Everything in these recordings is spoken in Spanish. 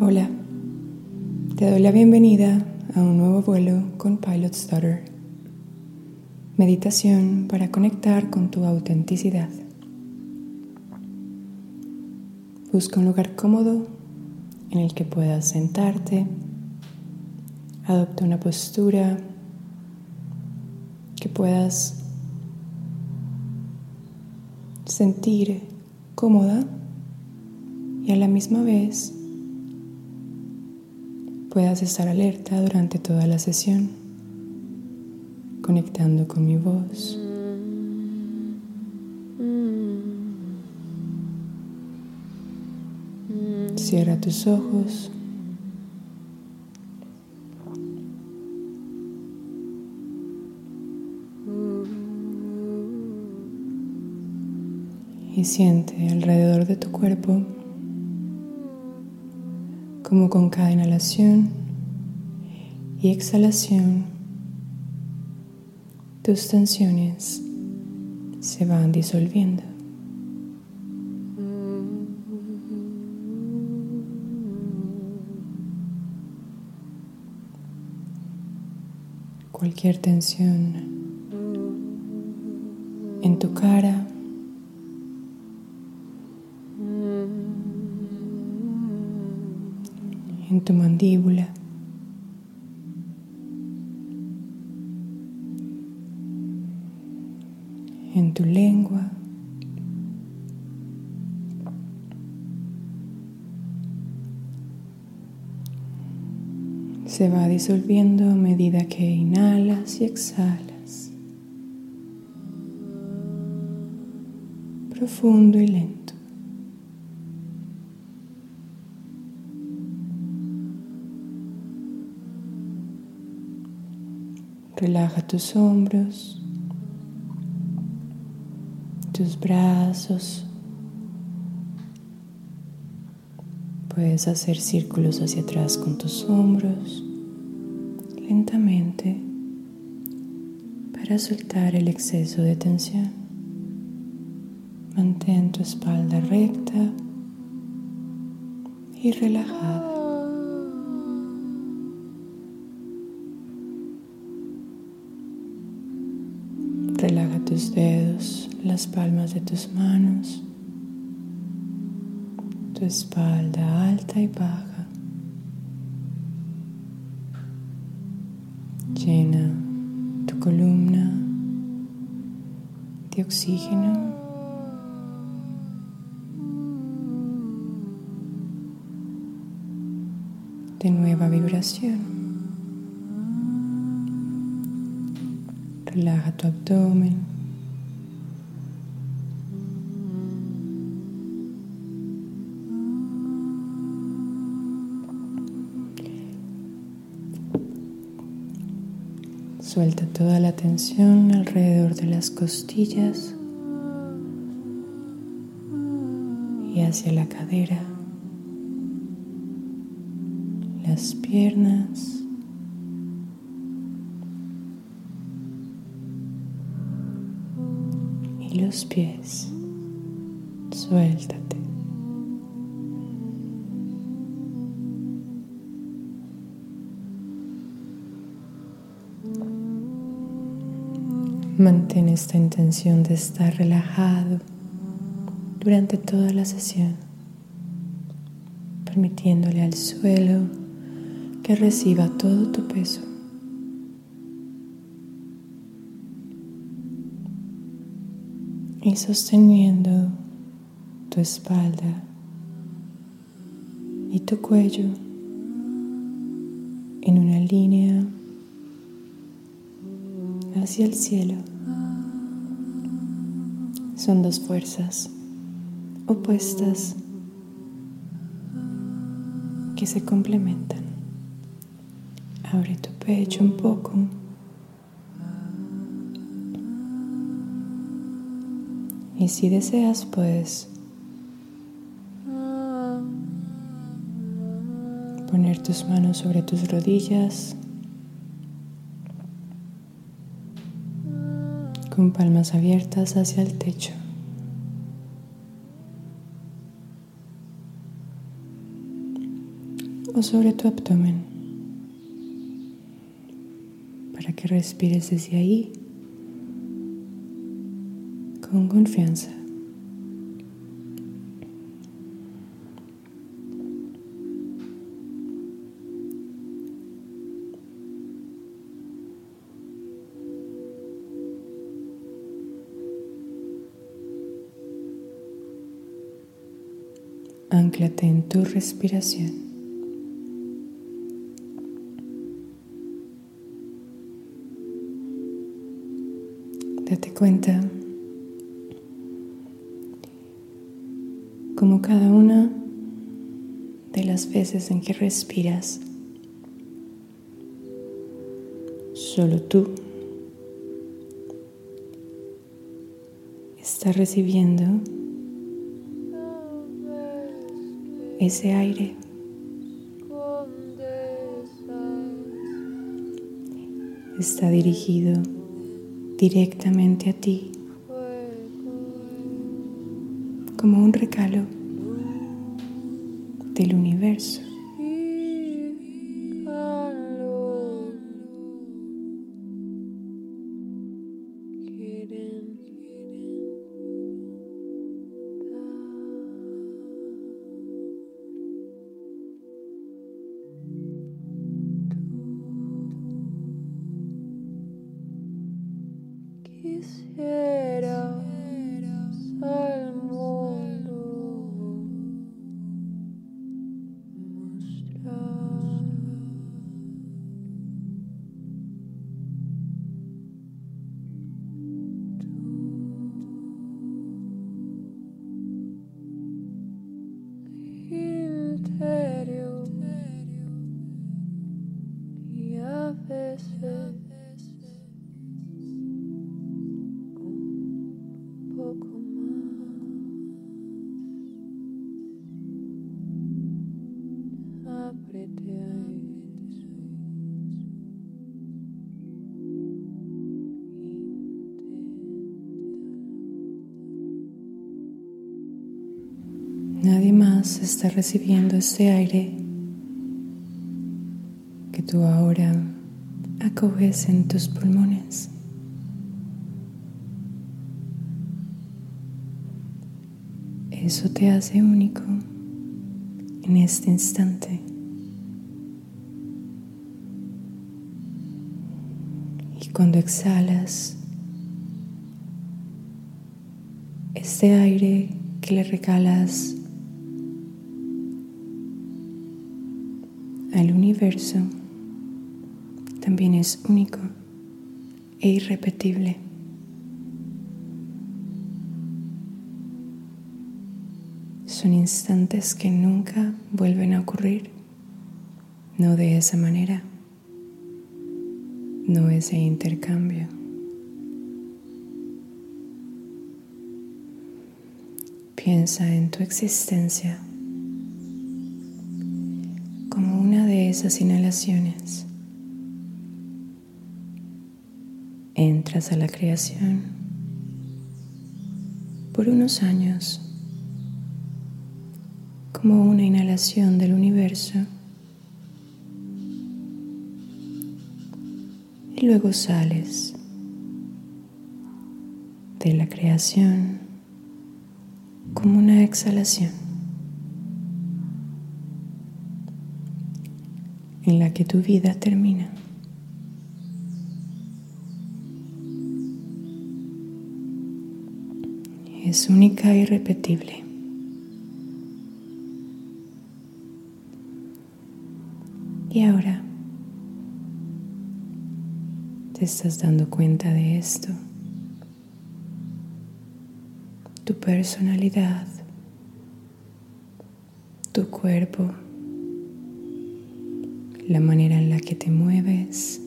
Hola, te doy la bienvenida a un nuevo vuelo con Pilot Stutter. Meditación para conectar con tu autenticidad. Busca un lugar cómodo en el que puedas sentarte. Adopta una postura que puedas sentir cómoda y a la misma vez puedas estar alerta durante toda la sesión, conectando con mi voz. Cierra tus ojos. Y siente alrededor de tu cuerpo como con cada inhalación y exhalación tus tensiones se van disolviendo. Cualquier tensión en tu cara en tu mandíbula. En tu lengua. Se va disolviendo a medida que inhalas y exhalas. Profundo y lento. Relaja tus hombros, tus brazos. Puedes hacer círculos hacia atrás con tus hombros lentamente para soltar el exceso de tensión. Mantén tu espalda recta y relajada. Tus dedos, las palmas de tus manos, tu espalda alta y baja. Llena tu columna de oxígeno. de nueva vibración. Relaja tu abdomen. Suelta toda la tensión alrededor de las costillas y hacia la cadera, las piernas. los pies. Suéltate. Mantén esta intención de estar relajado durante toda la sesión, permitiéndole al suelo que reciba todo tu peso. y sosteniendo tu espalda y tu cuello en una línea hacia el cielo. Son dos fuerzas opuestas que se complementan. Abre tu pecho un poco. Y si deseas, puedes poner tus manos sobre tus rodillas con palmas abiertas hacia el techo. o sobre tu abdomen para que respires desde ahí con confianza. Anclate en tu respiración. Date cuenta como cada una de las veces en que respiras, solo tú estás recibiendo ese aire. Está dirigido directamente a ti como un regalo del universo. Está recibiendo este aire que tú ahora acoges en tus pulmones. Eso te hace único en este instante. Y cuando exhalas, este aire que le regalas al universo también es único e irrepetible. Son instantes que nunca vuelven a ocurrir, no de esa manera, no ese intercambio. Piensa en tu existencia esas inhalaciones. Entras a la creación por unos años como una inhalación del universo y luego sales de la creación como una exhalación. En la que tu vida termina. Es única y repetible. Y ahora te estás dando cuenta de esto. Tu personalidad, tu cuerpo, la manera en la que te mueves,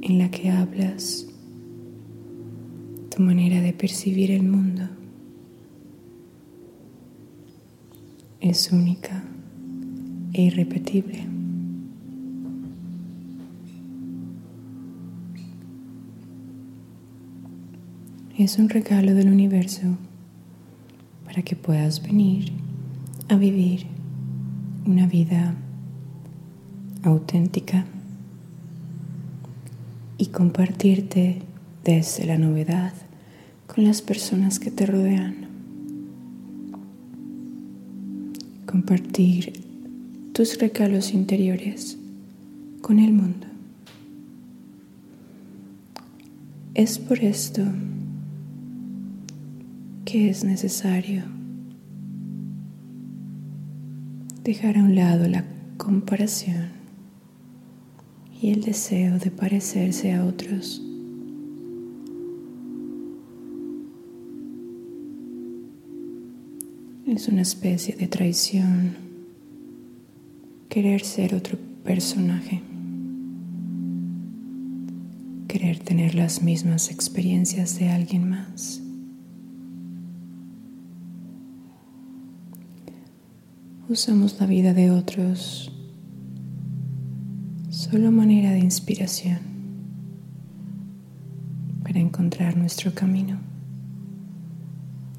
en la que hablas, tu manera de percibir el mundo es única e irrepetible. Es un regalo del universo para que puedas venir a vivir una vida auténtica y compartirte desde la novedad con las personas que te rodean. Compartir tus regalos interiores con el mundo. Es por esto que es necesario dejar a un lado la comparación y el deseo de parecerse a otros. Es una especie de traición querer ser otro personaje, querer tener las mismas experiencias de alguien más. usamos la vida de otros solo manera de inspiración para encontrar nuestro camino,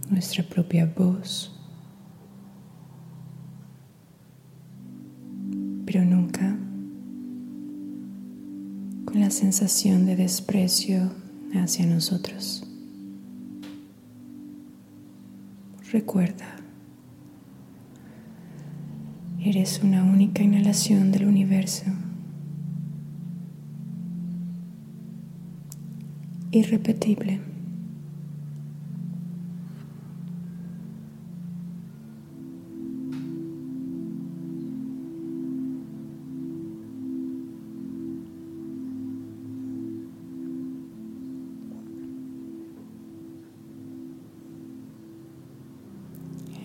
nuestra propia voz, pero nunca con la sensación de desprecio hacia nosotros. Recuerda Eres una única inhalación del universo. Irrepetible.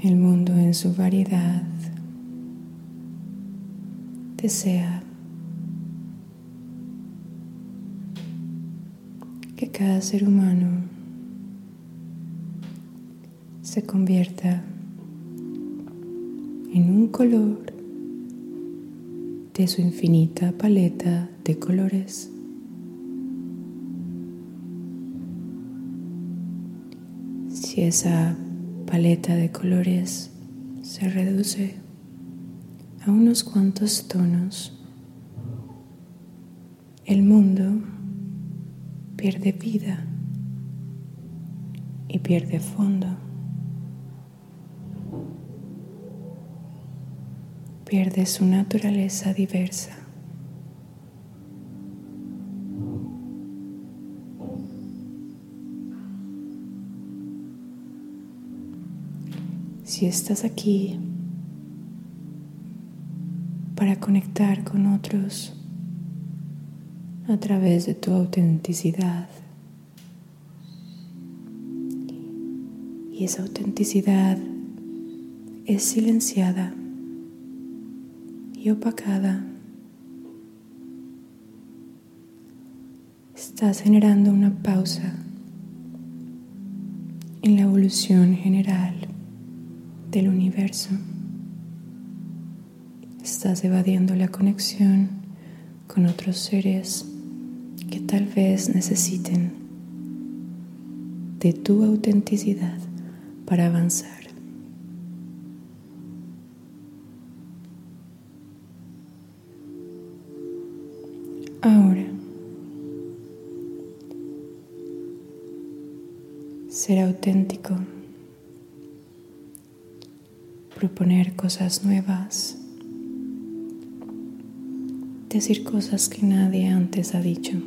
El mundo en su variedad desea cada ser humano se convierta en un color de su infinita paleta de colores. Si esa paleta de colores se reduce a unos cuantos tonos, el mundo pierde vida y pierde fondo. Pierde su naturaleza diversa. Si estás aquí para conectar con otros a través de tu autenticidad. Y esa autenticidad es silenciada y opacada. Estás generando una pausa en la evolución general del universo. Estás evadiendo la conexión con otros seres tal vez necesiten de tu autenticidad para avanzar. Ahora, ser auténtico, proponer cosas nuevas decir cosas que nadie antes ha dicho,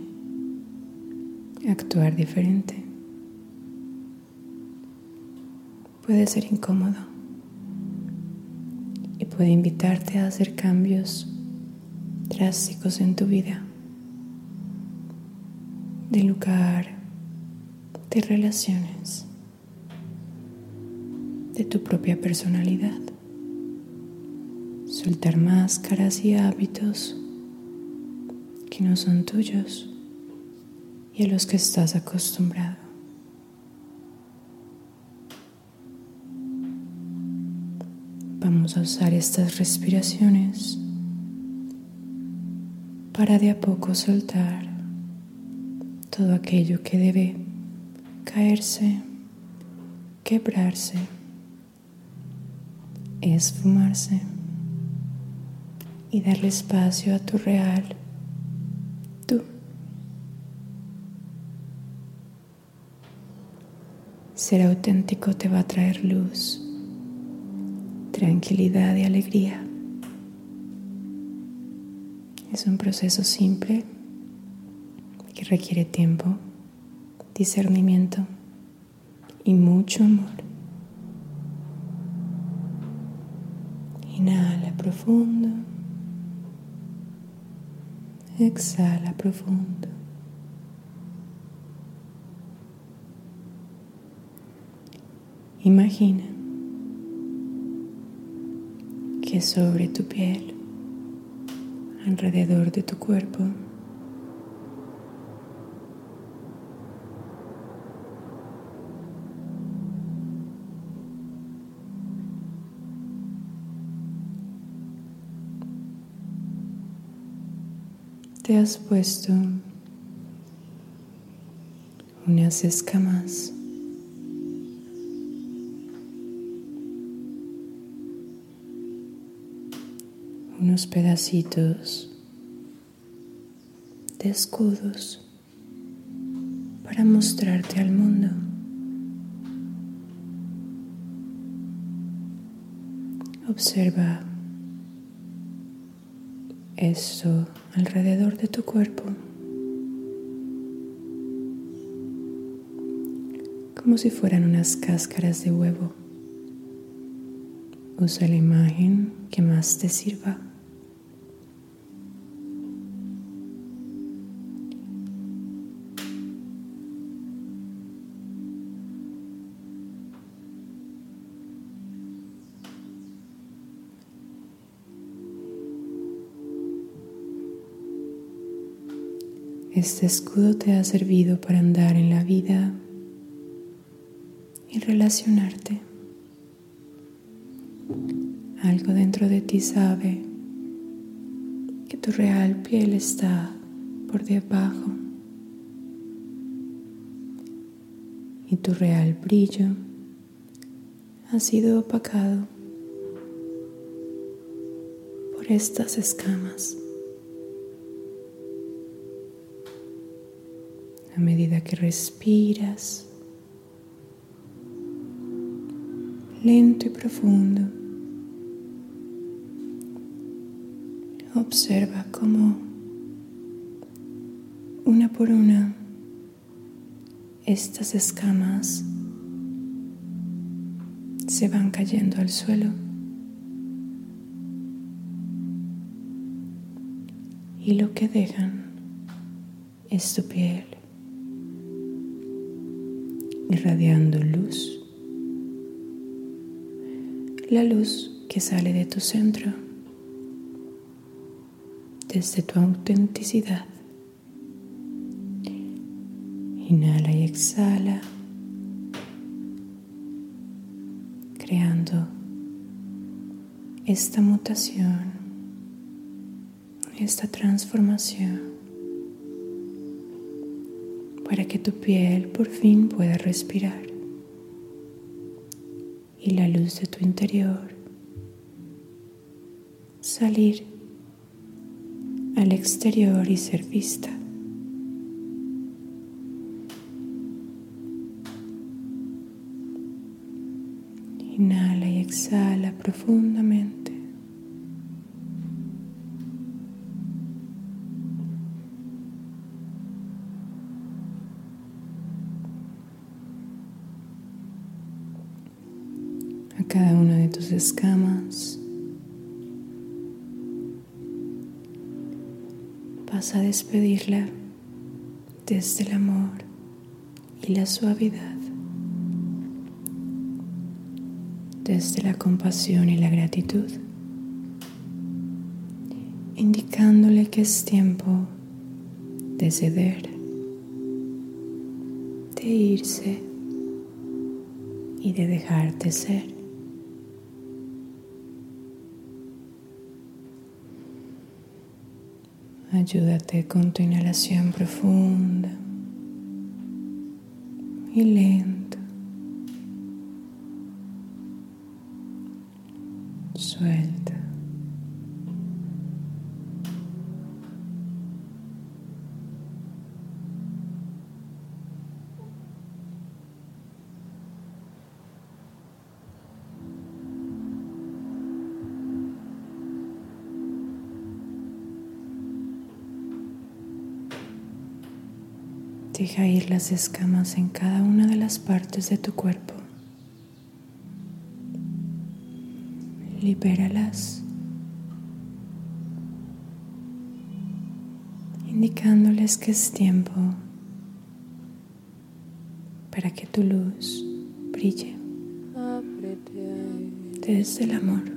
actuar diferente. Puede ser incómodo y puede invitarte a hacer cambios drásticos en tu vida, de lugar, de relaciones, de tu propia personalidad. Soltar máscaras y hábitos que no son tuyos y a los que estás acostumbrado. Vamos a usar estas respiraciones para de a poco soltar todo aquello que debe caerse, quebrarse, esfumarse y darle espacio a tu real, Ser auténtico te va a traer luz, tranquilidad y alegría. Es un proceso simple que requiere tiempo, discernimiento y mucho amor. Inhala profundo. Exhala profundo. Imagina que sobre tu piel, alrededor de tu cuerpo, te has puesto unas escamas. Unos pedacitos de escudos para mostrarte al mundo. Observa esto alrededor de tu cuerpo, como si fueran unas cáscaras de huevo. Usa la imagen que más te sirva. Este escudo te ha servido para andar en la vida y relacionarte. Algo dentro de ti sabe que tu real piel está por debajo y tu real brillo ha sido opacado por estas escamas. A medida que respiras, lento y profundo. Observa cómo una por una estas escamas se van cayendo al suelo. Y lo que dejan es tu piel irradiando luz, la luz que sale de tu centro, desde tu autenticidad. Inhala y exhala, creando esta mutación, esta transformación para que tu piel por fin pueda respirar y la luz de tu interior salir al exterior y ser vista. Inhala y exhala profundamente. Escamas. Vas a despedirla desde el amor y la suavidad, desde la compasión y la gratitud, indicándole que es tiempo de ceder, de irse y de dejarte ser. Ayúdate con tu inhalación profunda y lenta. Suelta. Deja ir las escamas en cada una de las partes de tu cuerpo. Libéralas, indicándoles que es tiempo para que tu luz brille desde el amor.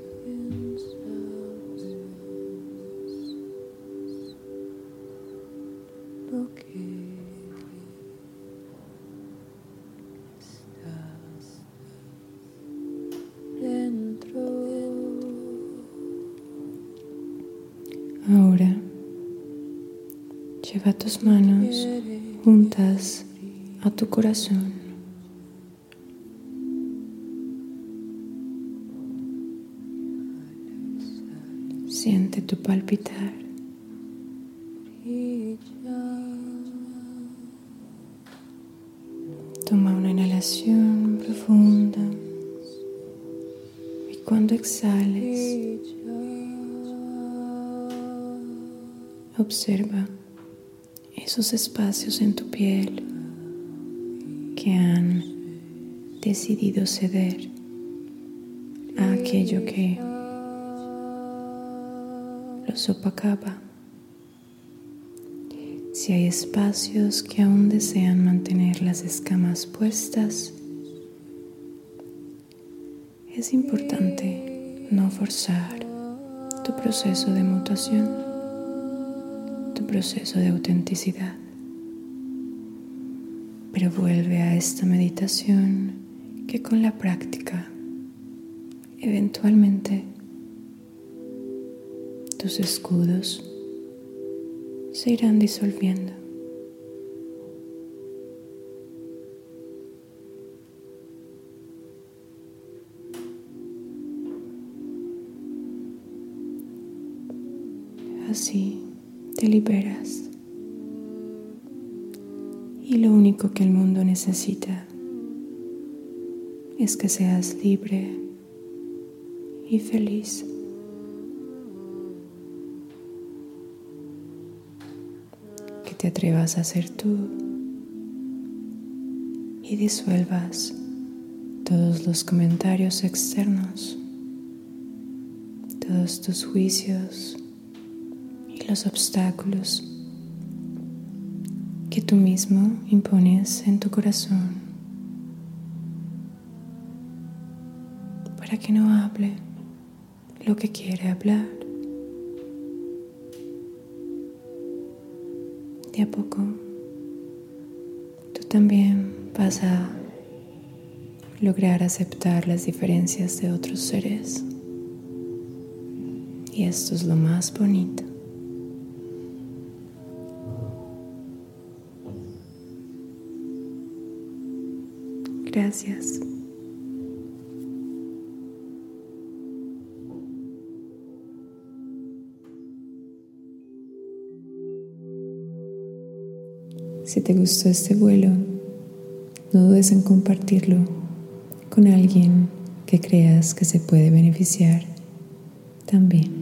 Ahora lleva tus manos juntas a tu corazón. Siente tu palpitar. Observa esos espacios en tu piel que han decidido ceder a aquello que los opacaba. Si hay espacios que aún desean mantener las escamas puestas, es importante no forzar tu proceso de mutación, proceso de autenticidad. Pero vuelve a esta meditación que con la práctica eventualmente tus escudos se irán disolviendo. Liberas. Y lo único que el mundo necesita es que seas libre y feliz. te atrevas a ser tú y disuelvas todos los comentarios externos, todos tus juicios los obstáculos que tú mismo impones en tu corazón para que no hable lo que quiere hablar. de a poco tú también vas a lograr aceptar las diferencias de otros seres. Y esto es lo más bonito. Gracias. Si te gustó este vuelo, no dudes en compartirlo con alguien que creas que se puede beneficiar también.